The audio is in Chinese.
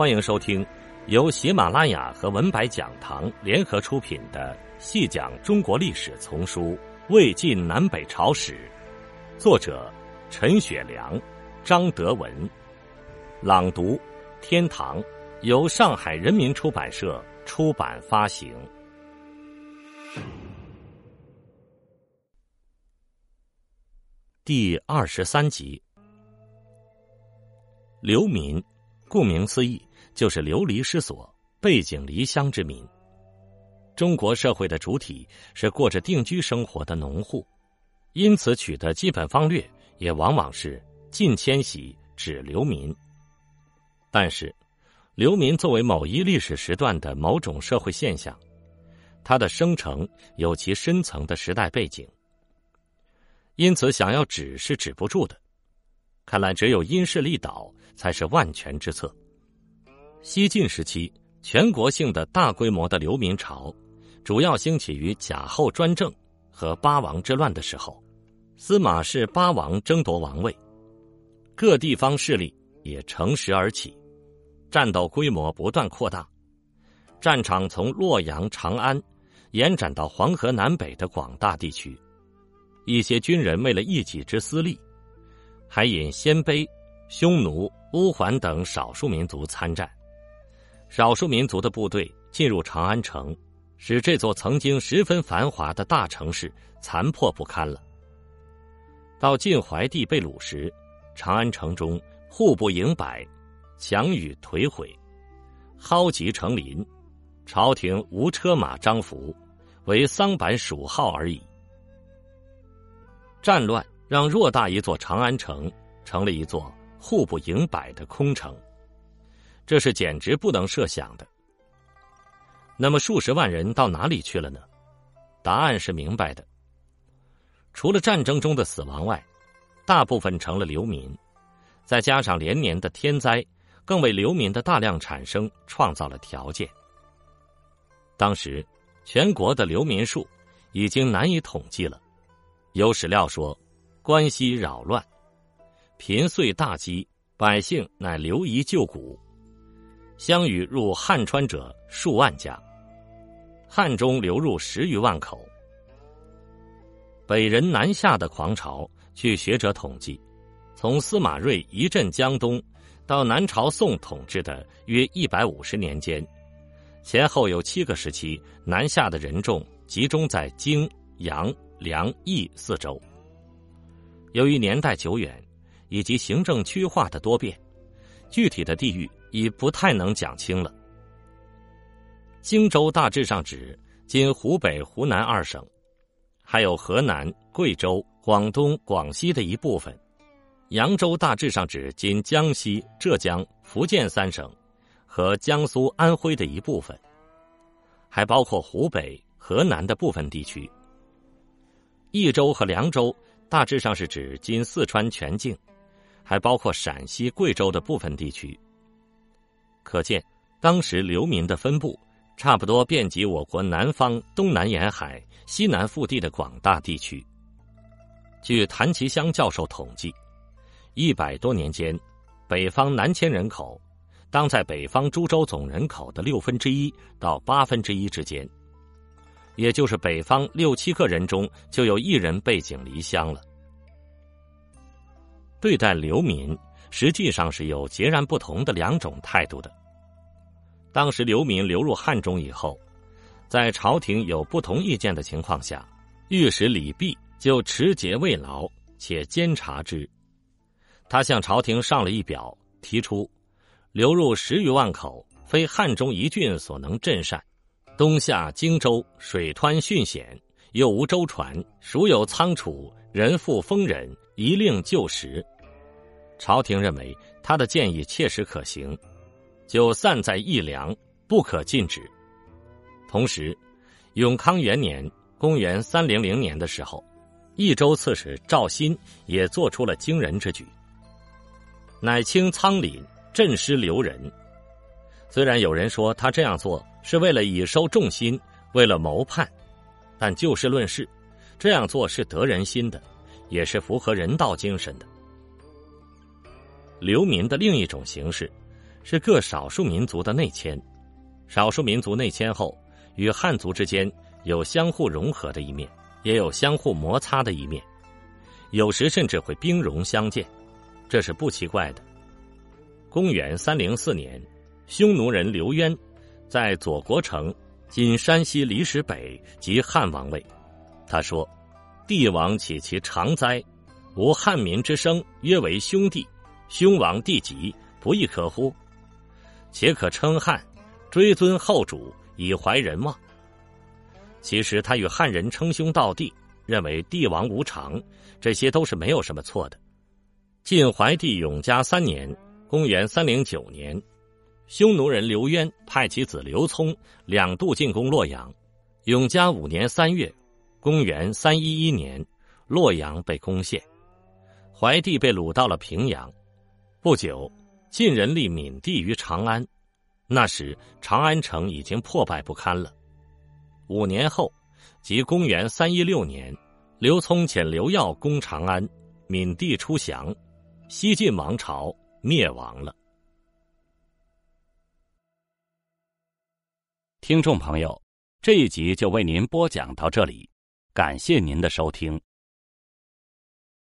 欢迎收听由喜马拉雅和文白讲堂联合出品的《细讲中国历史丛书·魏晋南北朝史》，作者陈雪良、张德文，朗读天堂，由上海人民出版社出版发行。第二十三集，流民，顾名思义。就是流离失所、背井离乡之民。中国社会的主体是过着定居生活的农户，因此取的基本方略也往往是近迁徙、指流民。但是，流民作为某一历史时段的某种社会现象，它的生成有其深层的时代背景，因此想要止是止不住的。看来，只有因势利导才是万全之策。西晋时期，全国性的大规模的流民潮，主要兴起于贾后专政和八王之乱的时候。司马氏八王争夺王位，各地方势力也乘时而起，战斗规模不断扩大，战场从洛阳、长安延展到黄河南北的广大地区。一些军人为了一己之私利，还引鲜卑、匈奴、乌桓等少数民族参战。少数民族的部队进入长安城，使这座曾经十分繁华的大城市残破不堪了。到晋怀帝被掳时，长安城中户不盈百，墙宇颓毁，蒿棘成林，朝廷无车马张服，为桑板鼠号而已。战乱让偌大一座长安城成了一座户不盈百的空城。这是简直不能设想的。那么数十万人到哪里去了呢？答案是明白的。除了战争中的死亡外，大部分成了流民，再加上连年的天灾，更为流民的大量产生创造了条件。当时，全国的流民数已经难以统计了。有史料说，关西扰乱，贫岁大饥，百姓乃流移旧谷。相与入汉川者数万家，汉中流入十余万口。北人南下的狂潮，据学者统计，从司马睿一镇江东到南朝宋统治的约一百五十年间，前后有七个时期，南下的人众集中在荆、扬、梁、益四州。由于年代久远，以及行政区划的多变，具体的地域。已不太能讲清了。荆州大致上指今湖北、湖南二省，还有河南、贵州、广东、广西的一部分；扬州大致上指今江西、浙江、福建三省和江苏、安徽的一部分，还包括湖北、河南的部分地区。益州和凉州大致上是指今四川全境，还包括陕西、贵州的部分地区。可见，当时流民的分布差不多遍及我国南方、东南沿海、西南腹地的广大地区。据谭其香教授统计，一百多年间，北方南迁人口当在北方株洲总人口的六分之一到八分之一之间，也就是北方六七个人中就有一人背井离乡了。对待流民，实际上是有截然不同的两种态度的。当时流民流入汉中以后，在朝廷有不同意见的情况下，御史李泌就持节慰劳，且监察之。他向朝廷上了一表，提出流入十余万口，非汉中一郡所能镇善。东下荆州，水湍汛险，又无舟船，孰有仓储，人复丰忍，一令就时。朝廷认为他的建议切实可行。就散在义良，不可禁止。同时，永康元年（公元三零零年）的时候，益州刺史赵鑫也做出了惊人之举，乃清仓廪，镇师留人。虽然有人说他这样做是为了以收众心，为了谋叛，但就事论事，这样做是得人心的，也是符合人道精神的。流民的另一种形式。是各少数民族的内迁。少数民族内迁后，与汉族之间有相互融合的一面，也有相互摩擦的一面，有时甚至会兵戎相见，这是不奇怪的。公元三零四年，匈奴人刘渊在左国城（今山西离石北）即汉王位。他说：“帝王岂其常哉？吾汉民之生，约为兄弟。兄王弟及，不亦可乎？且可称汉，追尊后主，以怀人望。”其实他与汉人称兄道弟，认为帝王无常，这些都是没有什么错的。晋怀帝永嘉三年。公元三零九年，匈奴人刘渊派其子刘聪两度进攻洛阳。永嘉五年三月，公元三一一年，洛阳被攻陷，怀帝被掳到了平阳。不久，晋人立闵帝于长安，那时长安城已经破败不堪了。五年后，即公元三一六年，刘聪遣刘耀攻长安，闵帝出降，西晋王朝。灭亡了。听众朋友，这一集就为您播讲到这里，感谢您的收听。